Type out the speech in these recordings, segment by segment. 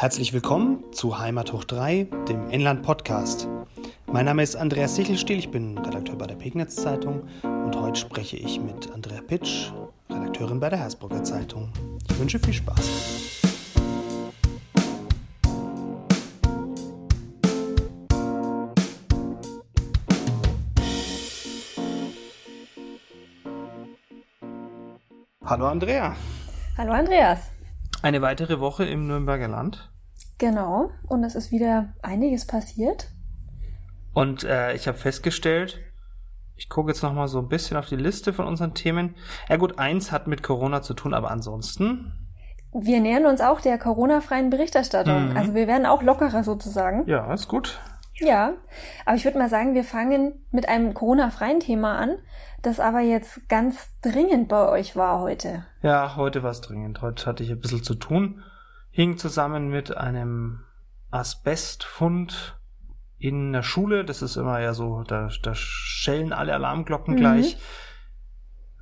Herzlich willkommen zu Heimat hoch 3, dem Inland Podcast. Mein Name ist Andreas Sichelstiel, ich bin Redakteur bei der Pegnitz Zeitung und heute spreche ich mit Andrea Pitsch, Redakteurin bei der Hersbrucker Zeitung. Ich wünsche viel Spaß. Hallo Andrea. Hallo Andreas. Eine weitere Woche im Nürnberger Land. Genau, und es ist wieder einiges passiert. Und äh, ich habe festgestellt, ich gucke jetzt noch mal so ein bisschen auf die Liste von unseren Themen. Ja gut, eins hat mit Corona zu tun, aber ansonsten. Wir nähern uns auch der Corona-freien Berichterstattung. Mhm. Also wir werden auch lockerer sozusagen. Ja, ist gut. Ja, aber ich würde mal sagen, wir fangen mit einem Corona-freien Thema an, das aber jetzt ganz dringend bei euch war heute. Ja, heute war es dringend. Heute hatte ich ein bisschen zu tun. Hing zusammen mit einem Asbestfund in der Schule. Das ist immer ja so, da, da schellen alle Alarmglocken mhm. gleich.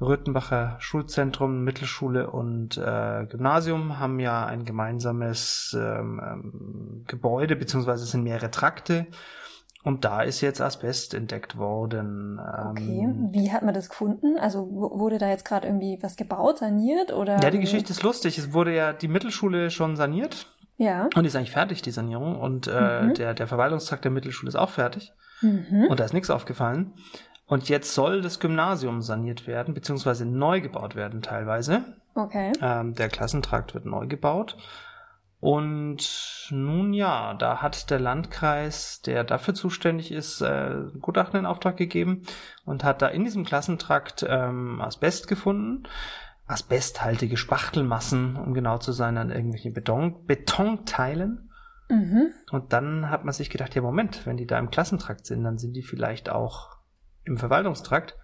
Röthenbacher Schulzentrum, Mittelschule und äh, Gymnasium haben ja ein gemeinsames ähm, ähm, Gebäude, beziehungsweise es sind mehrere Trakte. Und da ist jetzt Asbest entdeckt worden. Ähm, okay, wie hat man das gefunden? Also wurde da jetzt gerade irgendwie was gebaut, saniert oder? Ja, die Geschichte ist lustig. Es wurde ja die Mittelschule schon saniert. Ja. Und die ist eigentlich fertig, die Sanierung. Und äh, mhm. der, der Verwaltungstrakt der Mittelschule ist auch fertig. Mhm. Und da ist nichts aufgefallen. Und jetzt soll das Gymnasium saniert werden, beziehungsweise neu gebaut werden teilweise. Okay. Ähm, der Klassentrakt wird neu gebaut. Und nun ja, da hat der Landkreis, der dafür zuständig ist, äh, Gutachten in Auftrag gegeben und hat da in diesem Klassentrakt ähm, Asbest gefunden. Asbesthaltige Spachtelmassen, um genau zu sein, an irgendwelchen Beton Betonteilen. Mhm. Und dann hat man sich gedacht, ja Moment, wenn die da im Klassentrakt sind, dann sind die vielleicht auch im Verwaltungstrakt.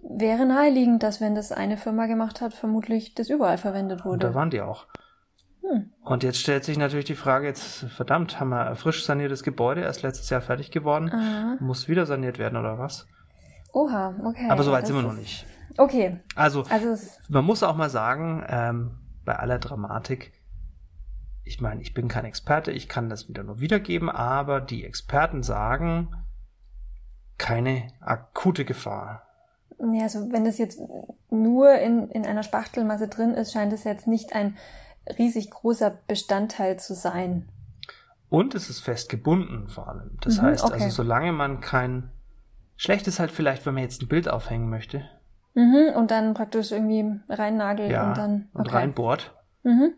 Wäre naheliegend, dass wenn das eine Firma gemacht hat, vermutlich das überall verwendet wurde. Und da waren die auch. Und jetzt stellt sich natürlich die Frage, jetzt verdammt, haben wir frisch saniertes Gebäude, erst letztes Jahr fertig geworden, Aha. muss wieder saniert werden oder was? Oha, okay. Aber soweit sind wir noch nicht. Okay. Also, also man muss auch mal sagen, ähm, bei aller Dramatik, ich meine, ich bin kein Experte, ich kann das wieder nur wiedergeben, aber die Experten sagen, keine akute Gefahr. Ja, also wenn das jetzt nur in, in einer Spachtelmasse drin ist, scheint es jetzt nicht ein riesig großer Bestandteil zu sein. Und es ist fest gebunden vor allem. Das mhm, heißt, also okay. also solange man kein schlecht ist halt vielleicht, wenn man jetzt ein Bild aufhängen möchte. Mhm, und dann praktisch irgendwie reinnagelt ja, und dann okay. und reinbohrt. Mhm.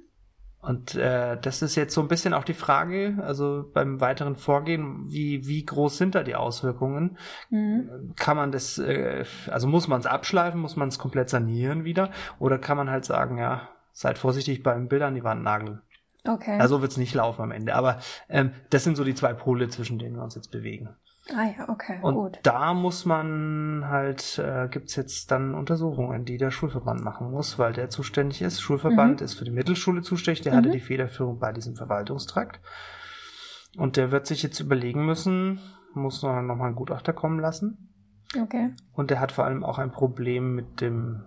Und äh, das ist jetzt so ein bisschen auch die Frage, also beim weiteren Vorgehen, wie, wie groß sind da die Auswirkungen? Mhm. Kann man das, äh, also muss man es abschleifen, muss man es komplett sanieren wieder? Oder kann man halt sagen, ja, seid vorsichtig beim Bild an die Wand nageln? Okay. Also wird es nicht laufen am Ende. Aber ähm, das sind so die zwei Pole, zwischen denen wir uns jetzt bewegen. Ah ja, okay, und gut. Da muss man halt, äh, gibt's jetzt dann Untersuchungen, die der Schulverband machen muss, weil der zuständig ist. Schulverband mhm. ist für die Mittelschule zuständig, der mhm. hatte die Federführung bei diesem Verwaltungstrakt. Und der wird sich jetzt überlegen müssen, muss noch, noch mal einen Gutachter kommen lassen. Okay. Und der hat vor allem auch ein Problem mit dem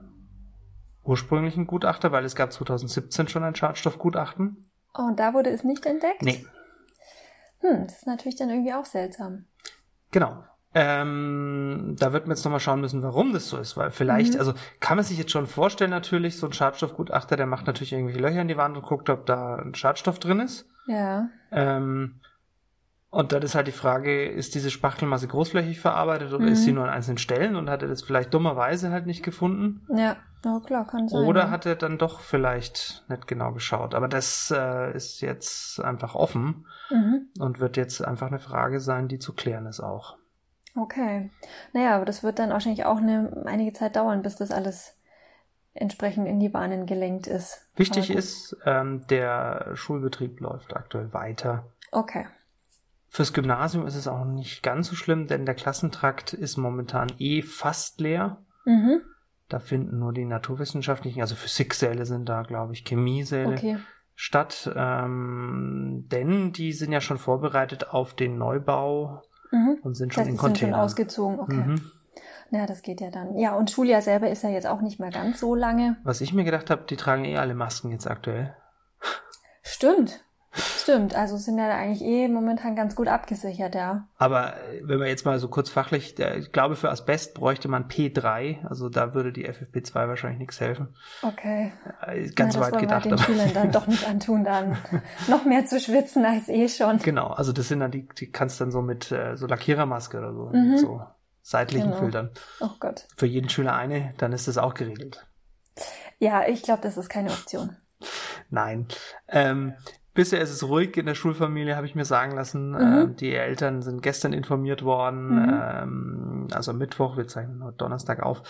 ursprünglichen Gutachter, weil es gab 2017 schon ein Schadstoffgutachten. Oh, und da wurde es nicht entdeckt? Nee. Hm, das ist natürlich dann irgendwie auch seltsam. Genau. Ähm, da wird man jetzt nochmal schauen müssen, warum das so ist, weil vielleicht, mhm. also kann man sich jetzt schon vorstellen, natürlich, so ein Schadstoffgutachter, der macht natürlich irgendwelche Löcher in die Wand und guckt, ob da ein Schadstoff drin ist. Ja. Ähm, und dann ist halt die Frage, ist diese Spachtelmasse großflächig verarbeitet oder mhm. ist sie nur an einzelnen Stellen und hat er das vielleicht dummerweise halt nicht gefunden? Ja, oh, klar, kann sein. Oder hat er dann doch vielleicht nicht genau geschaut. Aber das äh, ist jetzt einfach offen mhm. und wird jetzt einfach eine Frage sein, die zu klären ist auch. Okay. Naja, aber das wird dann wahrscheinlich auch eine, einige Zeit dauern, bis das alles entsprechend in die Bahnen gelenkt ist. Wichtig ist, ähm, der Schulbetrieb läuft aktuell weiter. Okay. Fürs Gymnasium ist es auch nicht ganz so schlimm, denn der Klassentrakt ist momentan eh fast leer. Mhm. Da finden nur die naturwissenschaftlichen, also Physiksäle sind da, glaube ich, Chemiesäle okay. statt. Ähm, denn die sind ja schon vorbereitet auf den Neubau mhm. und sind schon das in Containern. sind schon ausgezogen, okay. Mhm. Ja, das geht ja dann. Ja, und Schuljahr selber ist ja jetzt auch nicht mehr ganz so lange. Was ich mir gedacht habe, die tragen eh alle Masken jetzt aktuell. Stimmt. Stimmt. Also sind ja eigentlich eh momentan ganz gut abgesichert, ja. Aber äh, wenn wir jetzt mal so kurz fachlich, ich glaube, für Asbest bräuchte man P3, also da würde die FFP2 wahrscheinlich nichts helfen. Okay. Äh, Ganz Na, das weit wollen gedacht. wir den aber- Schülern dann doch nicht antun, dann noch mehr zu schwitzen als eh schon. Genau, also das sind dann die, die kannst dann so mit äh, so Lackierermaske oder so, Mhm. mit so seitlichen Genau. Filtern. Oh Gott. Für jeden Schüler eine, dann ist das auch geregelt. Ja, ich glaube, das ist keine Option. Nein. Ähm, bisher ist es ruhig in der Schulfamilie, habe ich mir sagen lassen. Mhm. Ähm, die Eltern sind gestern informiert worden, Mhm. ähm, also Mittwoch, wir zeichnen heute Donnerstag auf.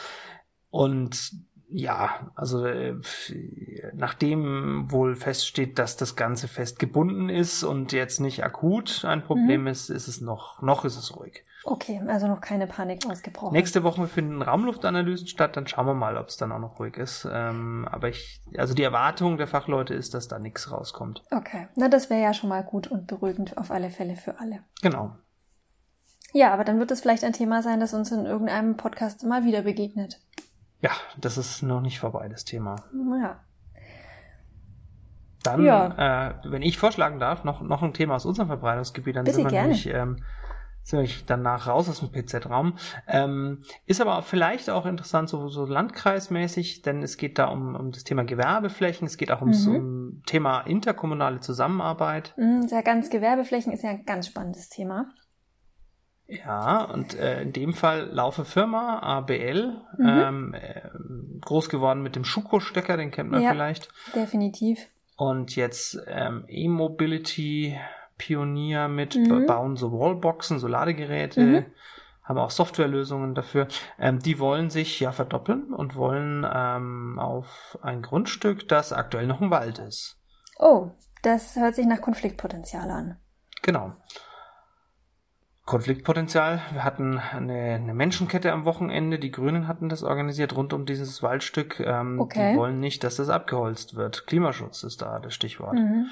Und ja, also äh, nachdem wohl feststeht, dass das Ganze fest gebunden ist und jetzt nicht akut ein Problem Mhm. ist, ist es noch, noch ist es ruhig. Okay, also noch keine Panik ausgebrochen. Nächste Woche finden Raumluftanalysen statt, dann schauen wir mal, ob es dann auch noch ruhig ist. Ähm, aber ich, also die Erwartung der Fachleute ist, dass da nichts rauskommt. Okay, na das wäre ja schon mal gut und beruhigend auf alle Fälle für alle. Genau. Ja, aber dann wird es vielleicht ein Thema sein, das uns in irgendeinem Podcast mal wieder begegnet. Ja, das ist noch nicht vorbei, das Thema. Ja. Dann, Ja. äh, wenn ich vorschlagen darf, noch, noch ein Thema aus unserem Verbreitungsgebiet, dann Bitte, sind wir gerne. nämlich ähm, sind wir danach raus aus dem PZ-Raum. Ähm, ist aber vielleicht auch interessant, so, so landkreismäßig, denn es geht da um, um das Thema Gewerbeflächen, es geht auch ums Mhm. um Thema interkommunale Zusammenarbeit. Mhm, Ja, ganz Gewerbeflächen ist ja ein ganz spannendes Thema. Ja, und äh, in dem Fall Laufe Firma, ABL, Mhm. ähm, äh, groß geworden mit dem Schuko-Stecker, den kennt man Ja. vielleicht. Definitiv. Und jetzt ähm, E-Mobility Pionier mit, Mhm. bauen so Wallboxen, so Ladegeräte, Mhm. haben auch Softwarelösungen dafür. Ähm, die wollen sich ja verdoppeln und wollen ähm, auf ein Grundstück, das aktuell noch ein Wald ist. Oh, das hört sich nach Konfliktpotenzial an. Genau. Konfliktpotenzial. Wir hatten eine, eine Menschenkette am Wochenende. Die Grünen hatten das organisiert rund um dieses Waldstück. Ähm, Okay. Die wollen nicht, dass das abgeholzt wird. Klimaschutz ist da das Stichwort. Mhm.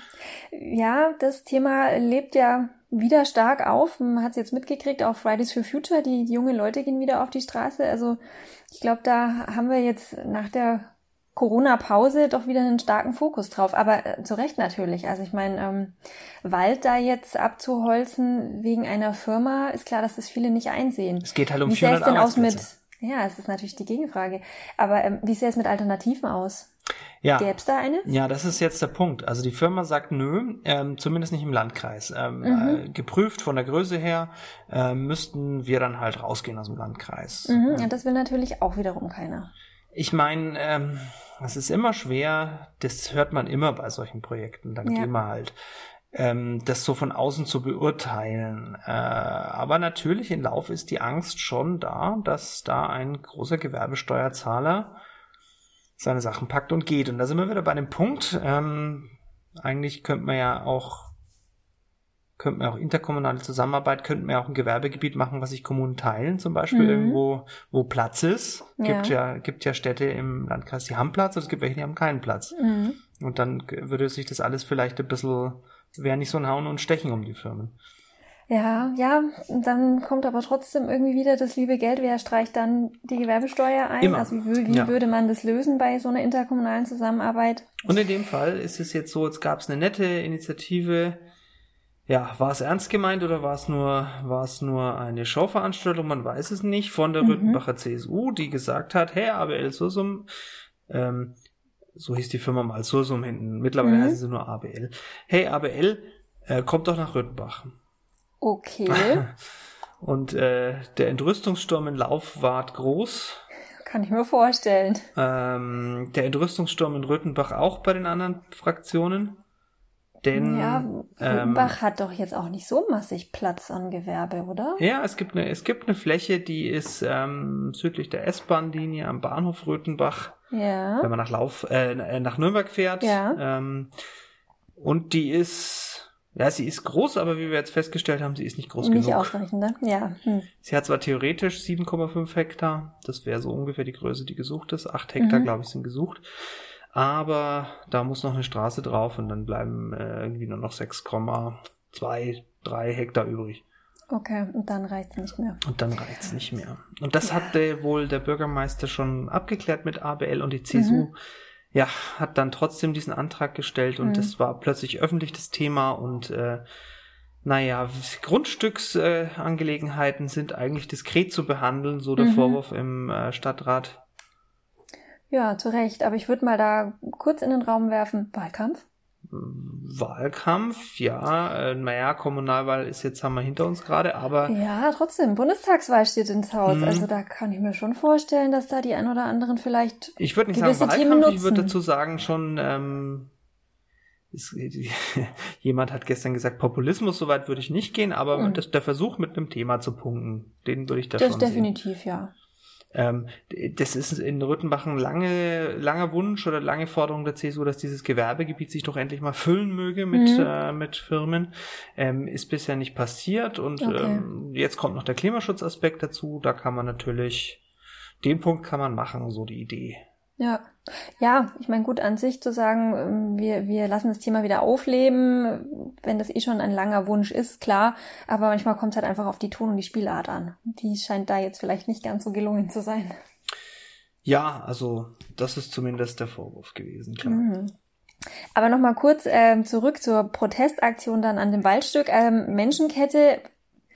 Ja, das Thema lebt ja wieder stark auf. Man hat es jetzt mitgekriegt auf Fridays for Future. Die, die jungen Leute gehen wieder auf die Straße. Also ich glaube, da haben wir jetzt nach der Corona-Pause doch wieder einen starken Fokus drauf. Aber äh, zu Recht natürlich. Also ich meine, ähm, Wald da jetzt abzuholzen wegen einer Firma, ist klar, dass das viele nicht einsehen. Es geht halt um wie sähe es 400 denn aus mit, ja, es ist natürlich die Gegenfrage. Aber ähm, wie sähe es mit Alternativen aus? Ja. Gäbe es da eine? Ja, das ist jetzt der Punkt. Also die Firma sagt nö, ähm, zumindest nicht im Landkreis. Ähm, Mhm. äh, geprüft von der Größe her äh, müssten wir dann halt rausgehen aus dem Landkreis. Mhm, und das will natürlich auch wiederum keiner. Ich meine, ähm, es ist immer schwer, das hört man immer bei solchen Projekten, dann Ja. gehen wir halt, ähm, das so von außen zu beurteilen. Äh, aber natürlich in Lauf ist die Angst schon da, dass da ein großer Gewerbesteuerzahler seine Sachen packt und geht. Und da sind wir wieder bei dem Punkt, ähm, eigentlich könnte man ja auch könnte man auch interkommunale Zusammenarbeit, könnte man auch ein Gewerbegebiet machen, was sich Kommunen teilen, zum Beispiel Mhm. irgendwo, wo Platz ist. Ja. Gibt ja, gibt ja Städte im Landkreis, die haben Platz und es gibt welche, die haben keinen Platz. Mhm. Und dann würde sich das alles vielleicht ein bisschen, wäre nicht so ein Hauen und Stechen um die Firmen. Ja, ja, dann kommt aber trotzdem irgendwie wieder das liebe Geld. Wer streicht dann die Gewerbesteuer ein? Immer. Also wie, wie Ja. würde man das lösen bei so einer interkommunalen Zusammenarbeit? Und in dem Fall ist es jetzt so, jetzt gab es eine nette Initiative. Ja, war es ernst gemeint oder war es nur, war es nur eine Showveranstaltung? Man weiß es nicht. Von der Mhm. Rüttenbacher CSU, die gesagt hat, hey, ABL Sursum, ähm, so hieß die Firma mal Sursum hinten. Mittlerweile Mhm. heißen sie nur ABL. Hey, ABL, äh, kommt doch nach Rüttenbach. Okay, Und äh, der Entrüstungssturm in Lauf ward groß. kann ich mir vorstellen. Ähm, der Entrüstungssturm in Röthenbach auch bei den anderen Fraktionen. Denn ja, ähm, Rübenbach hat doch jetzt auch nicht so massig Platz an Gewerbe, oder? ja, es gibt eine, es gibt eine Fläche, die ist ähm, südlich der S-Bahn-Linie am Bahnhof Röthenbach, Ja. wenn man nach Lauf, äh, nach Nürnberg fährt. Ja. Ähm, und die ist, ja, sie ist groß, aber wie wir jetzt festgestellt haben, sie ist nicht groß Nicht genug. ausreichend, ne? Ja. Hm. Sie hat zwar theoretisch 7,5 Hektar, das wäre so ungefähr die Größe, die gesucht ist. 8 Hektar, Mhm. glaube ich, sind gesucht. Aber da muss noch eine Straße drauf und dann bleiben äh, irgendwie nur noch 6,2, 3 Hektar übrig. Okay, und dann reicht's nicht mehr. Und dann reicht's nicht mehr. Und das Ja. hatte wohl der Bürgermeister schon abgeklärt mit ABL und die CSU. Mhm. ja, hat dann trotzdem diesen Antrag gestellt und es mhm. war plötzlich öffentlich das Thema und äh, naja, Grundstücksangelegenheiten äh, sind eigentlich diskret zu behandeln, so der mhm. Vorwurf im äh, Stadtrat. Ja, zu Recht. Aber ich würde mal da kurz in den Raum werfen. Wahlkampf? Wahlkampf, ja, äh, naja, Kommunalwahl ist jetzt haben wir hinter uns gerade, aber. Ja, trotzdem, Bundestagswahl steht ins Haus. Mhm. Also da kann ich mir schon vorstellen, dass da die ein oder anderen vielleicht. Ich würde nicht sagen Wahlkampf, ich würde dazu sagen schon, ähm, ist, jemand hat gestern gesagt, Populismus, soweit würde ich nicht gehen, aber mhm. das, der Versuch mit einem Thema zu punkten, den würde ich da das schon Das definitiv, sehen. ja. Ähm, das ist in Rüttenbach ein lange, langer Wunsch oder lange Forderung der CSU, dass dieses Gewerbegebiet sich doch endlich mal füllen möge mit, mhm. äh, mit Firmen. Ähm, ist bisher nicht passiert und okay. ähm, jetzt kommt noch der Klimaschutzaspekt dazu. Da kann man natürlich, den Punkt kann man machen, so die Idee. Ja, ja, ich meine, gut an sich zu sagen, ähm, wir, wir lassen das Thema wieder aufleben, wenn das eh schon ein langer Wunsch ist, klar, aber manchmal kommt es halt einfach auf die Ton und die Spielart an. Die scheint da jetzt vielleicht nicht ganz so gelungen zu sein. Ja, also das ist zumindest der Vorwurf gewesen, klar. Mhm. Aber nochmal kurz ähm, zurück zur Protestaktion dann an dem Waldstück. Ähm, Menschenkette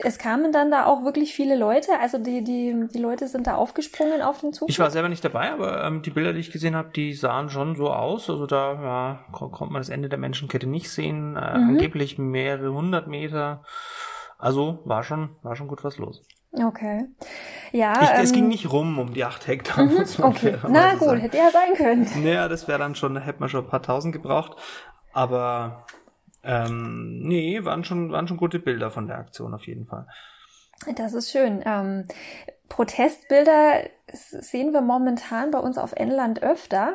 es kamen dann da auch wirklich viele Leute, also die, die, die Leute sind da aufgesprungen auf den Zug. Ich war selber nicht dabei, aber ähm, die Bilder, die ich gesehen habe, die sahen schon so aus. Also da ja, konnte man das Ende der Menschenkette nicht sehen. Äh, mhm. Angeblich mehrere hundert Meter. Also war schon, war schon gut was los. Okay. Ja. Ich, ähm, es ging nicht rum um die acht Hektar, mhm, Okay. Na gut, sagen. hätte ja sein können. Naja, das wäre dann schon, hätte man schon ein paar tausend gebraucht. Aber ähm, nee, waren schon, waren schon gute Bilder von der Aktion auf jeden Fall. Das ist schön. Ähm, Protestbilder sehen wir momentan bei uns auf Enland öfter.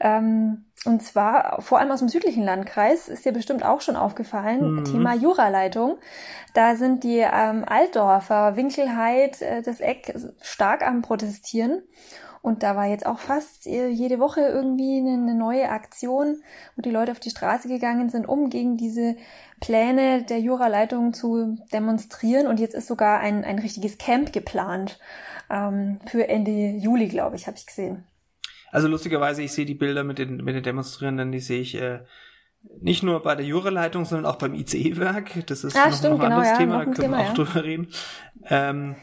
Ähm, und zwar vor allem aus dem südlichen Landkreis, ist dir bestimmt auch schon aufgefallen, mhm. Thema Juraleitung. Da sind die ähm, Altdorfer, Winkelheit, äh, das Eck stark am Protestieren. Und da war jetzt auch fast äh, jede Woche irgendwie eine neue Aktion, wo die Leute auf die Straße gegangen sind, um gegen diese Pläne der Juraleitung zu demonstrieren. Und jetzt ist sogar ein, ein richtiges Camp geplant ähm, für Ende Juli, glaube ich, habe ich gesehen. Also lustigerweise, ich sehe die Bilder mit den, mit den Demonstrierenden, die sehe ich äh, nicht nur bei der Juraleitung, sondern auch beim ICE-Werk. Das ist ah, noch, stimmt, noch ein genau, anderes ja, Thema, da können Thema, wir auch ja. drüber reden. Ähm,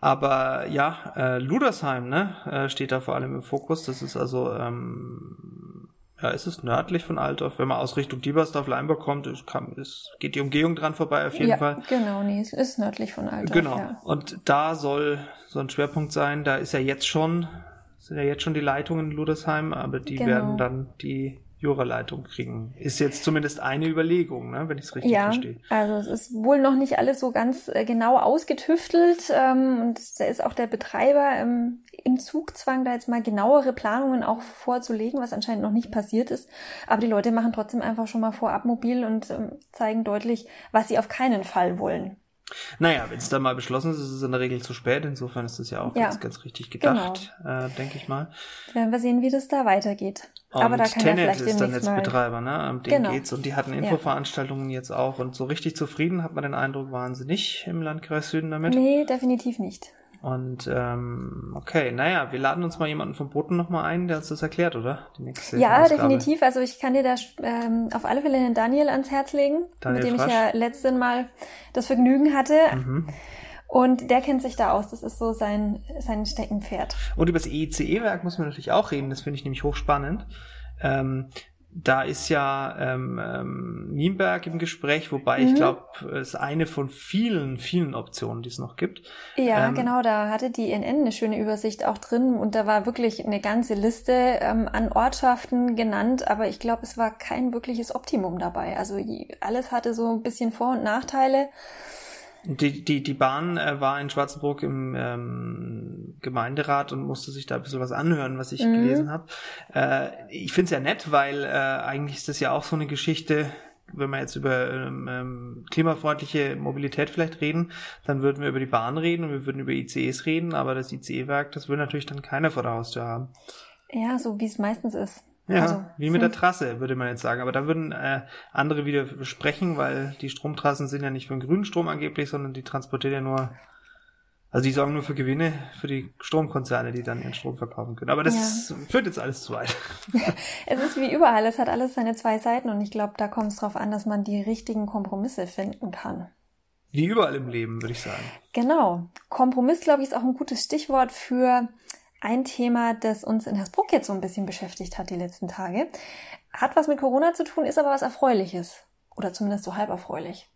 aber ja, äh, Ludersheim, ne, äh, steht da vor allem im Fokus. Das ist also, ähm, ja, ist es nördlich von Altdorf. Wenn man aus Richtung Diebersdorf, Leimburg kommt, es, kann, es geht die Umgehung dran vorbei auf jeden ja, Fall. Genau, nee, es ist nördlich von Altdorf. Genau. Ja. Und da soll so ein Schwerpunkt sein. Da ist ja jetzt schon, sind ja jetzt schon die Leitungen in Ludersheim, aber die genau. werden dann die Juraleitung kriegen. Ist jetzt zumindest eine Überlegung, ne, wenn ich es richtig ja, verstehe. Also es ist wohl noch nicht alles so ganz äh, genau ausgetüftelt ähm, und da ist auch der Betreiber ähm, im Zugzwang, da jetzt mal genauere Planungen auch vorzulegen, was anscheinend noch nicht passiert ist. Aber die Leute machen trotzdem einfach schon mal vorab mobil und ähm, zeigen deutlich, was sie auf keinen Fall wollen. Naja, wenn es dann mal beschlossen ist, ist es in der Regel zu spät. Insofern ist das ja auch ja, ganz, ganz richtig gedacht, genau. äh, denke ich mal. Werden wir sehen, wie das da weitergeht. Und Aber da kann Tenet ist der Netzbetreiber, ne? Um den genau. geht's. Und die hatten Infoveranstaltungen ja. jetzt auch. Und so richtig zufrieden hat man den Eindruck, waren sie nicht im Landkreis Süden damit? Nee, definitiv nicht. Und ähm, okay, naja, wir laden uns mal jemanden vom Boten nochmal ein, der uns das erklärt, oder? Ja, Ausgabe. definitiv. Also ich kann dir da ähm, auf alle Fälle den Daniel ans Herz legen, Daniel mit dem Frasch. ich ja letzten Mal das Vergnügen hatte. Mhm. Und der kennt sich da aus. Das ist so sein, sein Steckenpferd. Und über das EICE-Werk muss man natürlich auch reden. Das finde ich nämlich hochspannend. Ähm, da ist ja ähm, ähm, Nienberg im Gespräch, wobei mhm. ich glaube, es ist eine von vielen, vielen Optionen, die es noch gibt. Ja, ähm, genau, da hatte die INN eine schöne Übersicht auch drin und da war wirklich eine ganze Liste ähm, an Ortschaften genannt, aber ich glaube, es war kein wirkliches Optimum dabei. Also alles hatte so ein bisschen Vor- und Nachteile. Die, die, die Bahn äh, war in Schwarzenburg im ähm, Gemeinderat und musste sich da ein bisschen was anhören, was ich mhm. gelesen habe. Äh, ich finde es ja nett, weil äh, eigentlich ist das ja auch so eine Geschichte, wenn wir jetzt über ähm, ähm, klimafreundliche Mobilität vielleicht reden, dann würden wir über die Bahn reden und wir würden über ICEs reden, aber das ICE-Werk, das will natürlich dann keiner vor der Haustür haben. Ja, so wie es meistens ist. Ja, also, wie mit der Trasse, würde man jetzt sagen. Aber da würden äh, andere wieder sprechen, weil die Stromtrassen sind ja nicht für den grünen Strom angeblich, sondern die transportieren ja nur Also die sorgen nur für Gewinne für die Stromkonzerne, die dann ihren Strom verkaufen können. Aber das ja. führt jetzt alles zu weit. es ist wie überall, es hat alles seine zwei Seiten und ich glaube, da kommt es darauf an, dass man die richtigen Kompromisse finden kann. Wie überall im Leben, würde ich sagen. Genau. Kompromiss, glaube ich, ist auch ein gutes Stichwort für ein Thema, das uns in Hersbruck jetzt so ein bisschen beschäftigt hat die letzten Tage. Hat was mit Corona zu tun, ist aber was Erfreuliches. Oder zumindest so halb erfreulich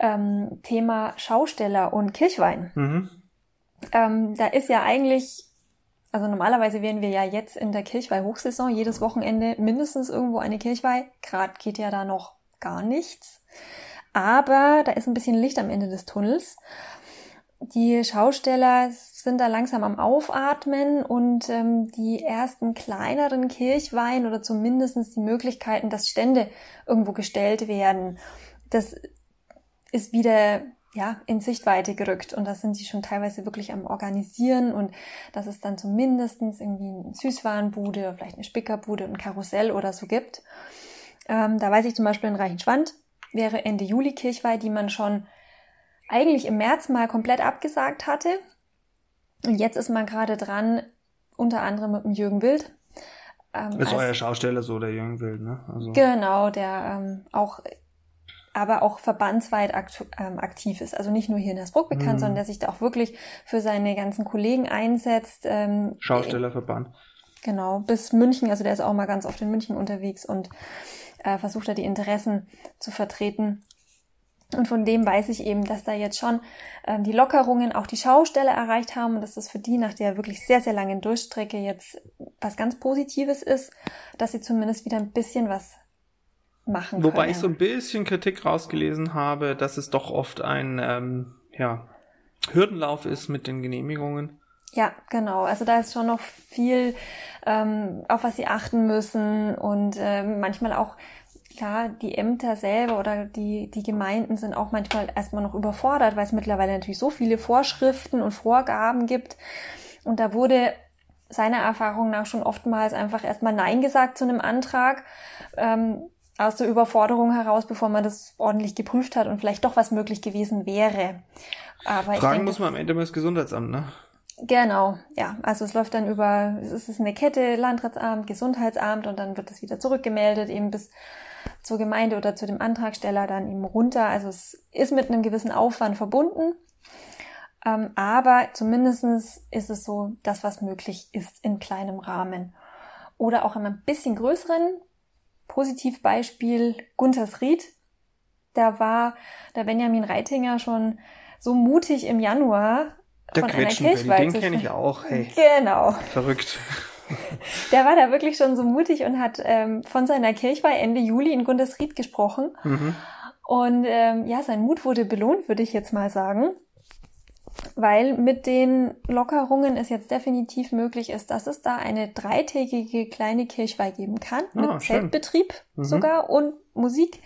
ähm, Thema Schausteller und Kirchwein. Mhm. Ähm, da ist ja eigentlich, also normalerweise wären wir ja jetzt in der Kirchweih-Hochsaison, jedes Wochenende mindestens irgendwo eine Kirchweih. Gerade geht ja da noch gar nichts. Aber da ist ein bisschen Licht am Ende des Tunnels. Die Schausteller sind da langsam am Aufatmen und ähm, die ersten kleineren Kirchweihen oder zumindest die Möglichkeiten, dass Stände irgendwo gestellt werden. Das ist wieder ja, in Sichtweite gerückt und das sind die schon teilweise wirklich am Organisieren und das ist dann zumindest irgendwie eine Süßwarenbude oder vielleicht eine Spickerbude und ein Karussell oder so gibt. Ähm, da weiß ich zum Beispiel in Reichenschwand wäre Ende Juli Kirchweih, die man schon eigentlich im März mal komplett abgesagt hatte. Und jetzt ist man gerade dran, unter anderem mit dem Jürgen Wild. Ähm, ist euer Schausteller so, der Jürgen Wild, ne? Also. Genau, der ähm, auch aber auch verbandsweit ähm, aktiv ist. Also nicht nur hier in Hersbruck bekannt, mhm. sondern der sich da auch wirklich für seine ganzen Kollegen einsetzt. Ähm, Schaustellerverband. Genau, bis München, also der ist auch mal ganz oft in München unterwegs und äh, versucht da die Interessen zu vertreten. Und von dem weiß ich eben, dass da jetzt schon ähm, die Lockerungen auch die Schaustelle erreicht haben und dass das für die nach der wirklich sehr, sehr langen Durchstrecke jetzt was ganz Positives ist, dass sie zumindest wieder ein bisschen was machen Wobei können. ich so ein bisschen Kritik rausgelesen habe, dass es doch oft ein ähm, ja, Hürdenlauf ist mit den Genehmigungen. Ja, genau. Also da ist schon noch viel, ähm, auf was sie achten müssen und äh, manchmal auch klar, die Ämter selber oder die, die Gemeinden sind auch manchmal erstmal noch überfordert, weil es mittlerweile natürlich so viele Vorschriften und Vorgaben gibt. Und da wurde seiner Erfahrung nach schon oftmals einfach erstmal Nein gesagt zu einem Antrag. Ähm, aus der Überforderung heraus, bevor man das ordentlich geprüft hat und vielleicht doch was möglich gewesen wäre. Aber Fragen denke, muss man am Ende mal das Gesundheitsamt, ne? Genau, ja. Also es läuft dann über, es ist eine Kette, Landratsamt, Gesundheitsamt und dann wird es wieder zurückgemeldet, eben bis zur Gemeinde oder zu dem Antragsteller dann eben runter. Also es ist mit einem gewissen Aufwand verbunden. Ähm, aber zumindestens ist es so, das, was möglich ist in kleinem Rahmen. Oder auch in einem bisschen größeren, Positivbeispiel Guntersried. Da war der Benjamin Reitinger schon so mutig im Januar der von einer Kirchweih Den kenne ich auch. Hey. Genau. Verrückt. Der war da wirklich schon so mutig und hat ähm, von seiner Kirchweih Ende Juli in Guntersried gesprochen. Mhm. Und ähm, ja, sein Mut wurde belohnt, würde ich jetzt mal sagen weil mit den Lockerungen es jetzt definitiv möglich ist, dass es da eine dreitägige kleine Kirchweih geben kann, ah, mit schön. Zeltbetrieb mhm. sogar und Musik.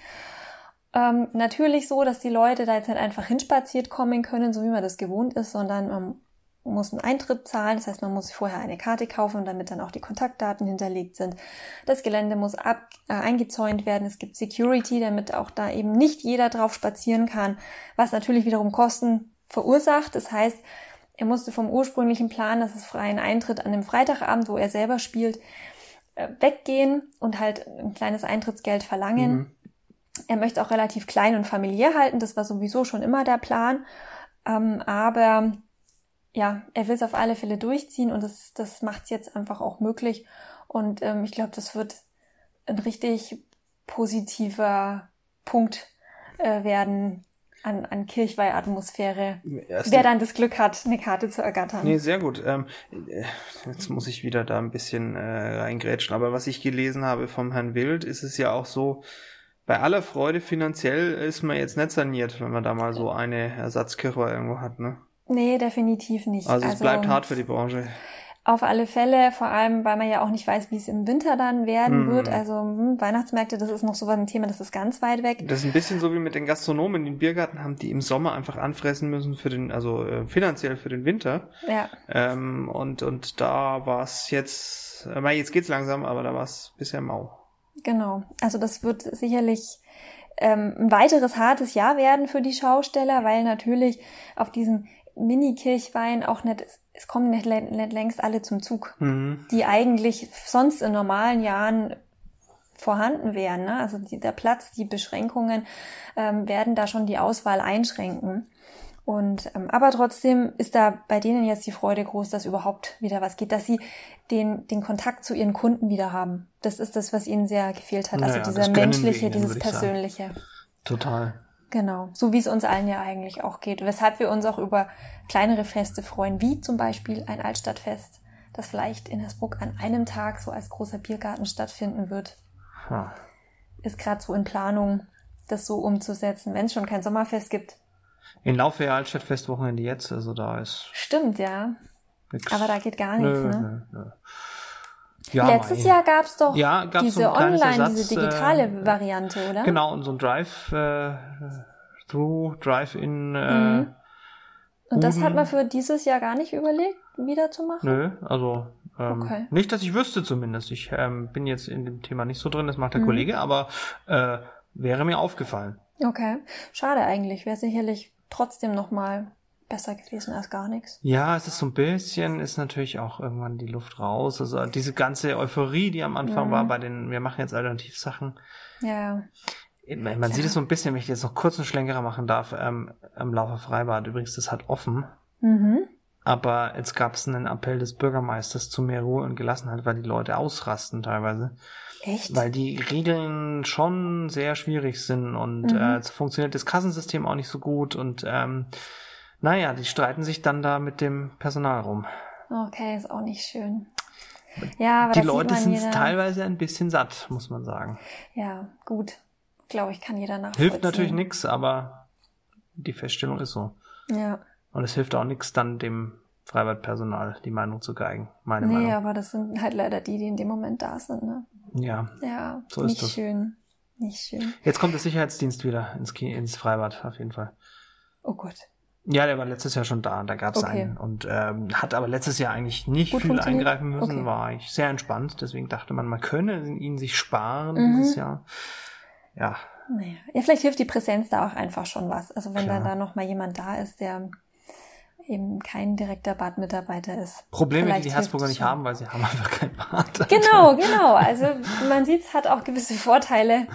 Ähm, natürlich so, dass die Leute da jetzt nicht einfach hinspaziert kommen können, so wie man das gewohnt ist, sondern man muss einen Eintritt zahlen. Das heißt, man muss vorher eine Karte kaufen, damit dann auch die Kontaktdaten hinterlegt sind. Das Gelände muss ab, äh, eingezäunt werden. Es gibt Security, damit auch da eben nicht jeder drauf spazieren kann, was natürlich wiederum Kosten verursacht. Das heißt, er musste vom ursprünglichen Plan, dass es freien Eintritt an dem Freitagabend, wo er selber spielt, äh, weggehen und halt ein kleines Eintrittsgeld verlangen. Mhm. Er möchte auch relativ klein und familiär halten, das war sowieso schon immer der Plan. Ähm, aber ja, er will es auf alle Fälle durchziehen und das, das macht es jetzt einfach auch möglich. Und ähm, ich glaube, das wird ein richtig positiver Punkt äh, werden, an, an Kirchweihatmosphäre, wer dann das Glück hat, eine Karte zu ergattern. Nee, sehr gut. Ähm, äh, jetzt muss ich wieder da ein bisschen äh, reingrätschen. Aber was ich gelesen habe vom Herrn Wild, ist es ja auch so, bei aller Freude finanziell ist man jetzt nicht saniert, wenn man da mal so eine Ersatzkirche irgendwo hat, ne? Nee, definitiv nicht. Also, also es bleibt hart für die Branche. Auf alle Fälle, vor allem, weil man ja auch nicht weiß, wie es im Winter dann werden mm. wird. Also hm, Weihnachtsmärkte, das ist noch so ein Thema, das ist ganz weit weg. Das ist ein bisschen so wie mit den Gastronomen, die den Biergarten haben, die im Sommer einfach anfressen müssen für den, also äh, finanziell für den Winter. Ja. Ähm, und, und da war es jetzt, äh, jetzt geht's langsam, aber da war es bisher mau. Genau. Also das wird sicherlich ähm, ein weiteres hartes Jahr werden für die Schausteller, weil natürlich auf diesem Mini-Kirchwein auch nicht, es kommen nicht, nicht längst alle zum Zug, mhm. die eigentlich sonst in normalen Jahren vorhanden wären. Ne? Also die, der Platz, die Beschränkungen ähm, werden da schon die Auswahl einschränken. Und ähm, aber trotzdem ist da bei denen jetzt die Freude groß, dass überhaupt wieder was geht, dass sie den den Kontakt zu ihren Kunden wieder haben. Das ist das, was ihnen sehr gefehlt hat. Also naja, dieser menschliche, ihnen, dieses persönliche. Total. Genau, so wie es uns allen ja eigentlich auch geht. Weshalb wir uns auch über kleinere Feste freuen, wie zum Beispiel ein Altstadtfest, das vielleicht in Hersbruck an einem Tag so als großer Biergarten stattfinden wird. Hm. Ist gerade so in Planung, das so umzusetzen, wenn es schon kein Sommerfest gibt. In Laufwehr Altstadtfestwochenende jetzt, also da ist. Stimmt, ja. Nix. Aber da geht gar nichts, nö, ne? Nö, nö. Ja, Letztes mei. Jahr gab's doch ja, diese so Online, Ersatz, diese digitale äh, Variante, oder? Genau, und so ein Drive-Through, äh, Drive-In. Äh, mhm. Und das hat man für dieses Jahr gar nicht überlegt, wieder zu machen? Nö, also ähm, okay. nicht, dass ich wüsste zumindest. Ich ähm, bin jetzt in dem Thema nicht so drin, das macht der mhm. Kollege, aber äh, wäre mir aufgefallen. Okay, schade eigentlich. Wäre sicherlich trotzdem nochmal besser gewesen als gar nichts. Ja, es ist so ein bisschen, ist natürlich auch irgendwann die Luft raus. Also diese ganze Euphorie, die am Anfang mhm. war bei den, wir machen jetzt Alternativsachen. Ja. Man, man ja. sieht es so ein bisschen, wenn ich jetzt noch kurz einen Schlenkerer machen darf, ähm, am Laufer Freibad. Übrigens, das hat offen. Mhm. Aber jetzt gab es einen Appell des Bürgermeisters zu mehr Ruhe und Gelassenheit, weil die Leute ausrasten teilweise. Echt? Weil die Regeln schon sehr schwierig sind und mhm. äh, funktioniert das Kassensystem auch nicht so gut und ähm, naja, die streiten sich dann da mit dem Personal rum. Okay, ist auch nicht schön. Ja, aber die Leute sind jeder... teilweise ein bisschen satt, muss man sagen. Ja, gut. Glaube ich, kann jeder nachvollziehen. Hilft natürlich nichts, aber die Feststellung ist so. Ja. Und es hilft auch nichts, dann dem Freibadpersonal die Meinung zu geigen. Meine nee, Meinung. aber das sind halt leider die, die in dem Moment da sind, ne? Ja. Ja, so nicht ist das. schön. Nicht schön. Jetzt kommt der Sicherheitsdienst wieder ins, ins Freibad, auf jeden Fall. Oh Gott. Ja, der war letztes Jahr schon da, da gab es okay. einen und ähm, hat aber letztes Jahr eigentlich nicht Gut viel eingreifen müssen, okay. war eigentlich sehr entspannt, deswegen dachte man, man könne ihn sich sparen mhm. dieses Jahr. Ja. Naja. Ja, vielleicht hilft die Präsenz da auch einfach schon was. Also wenn Klar. dann da noch mal jemand da ist, der eben kein direkter Badmitarbeiter ist. Probleme, die die Herzburger nicht haben, weil sie haben einfach kein Bad. Genau, genau. Also man sieht, es hat auch gewisse Vorteile,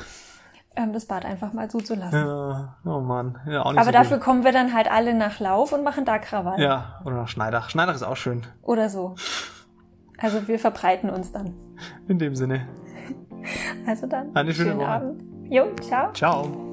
ähm, das Bad einfach mal zuzulassen. Ja, oh Mann. Ja, auch nicht Aber so dafür gut. kommen wir dann halt alle nach Lauf und machen da Krawall. Ja, oder nach Schneidach. Schneidach ist auch schön. Oder so. Also wir verbreiten uns dann. In dem Sinne. Also dann. Eine schöne Woche. Abend. Jo, ciao. Ciao.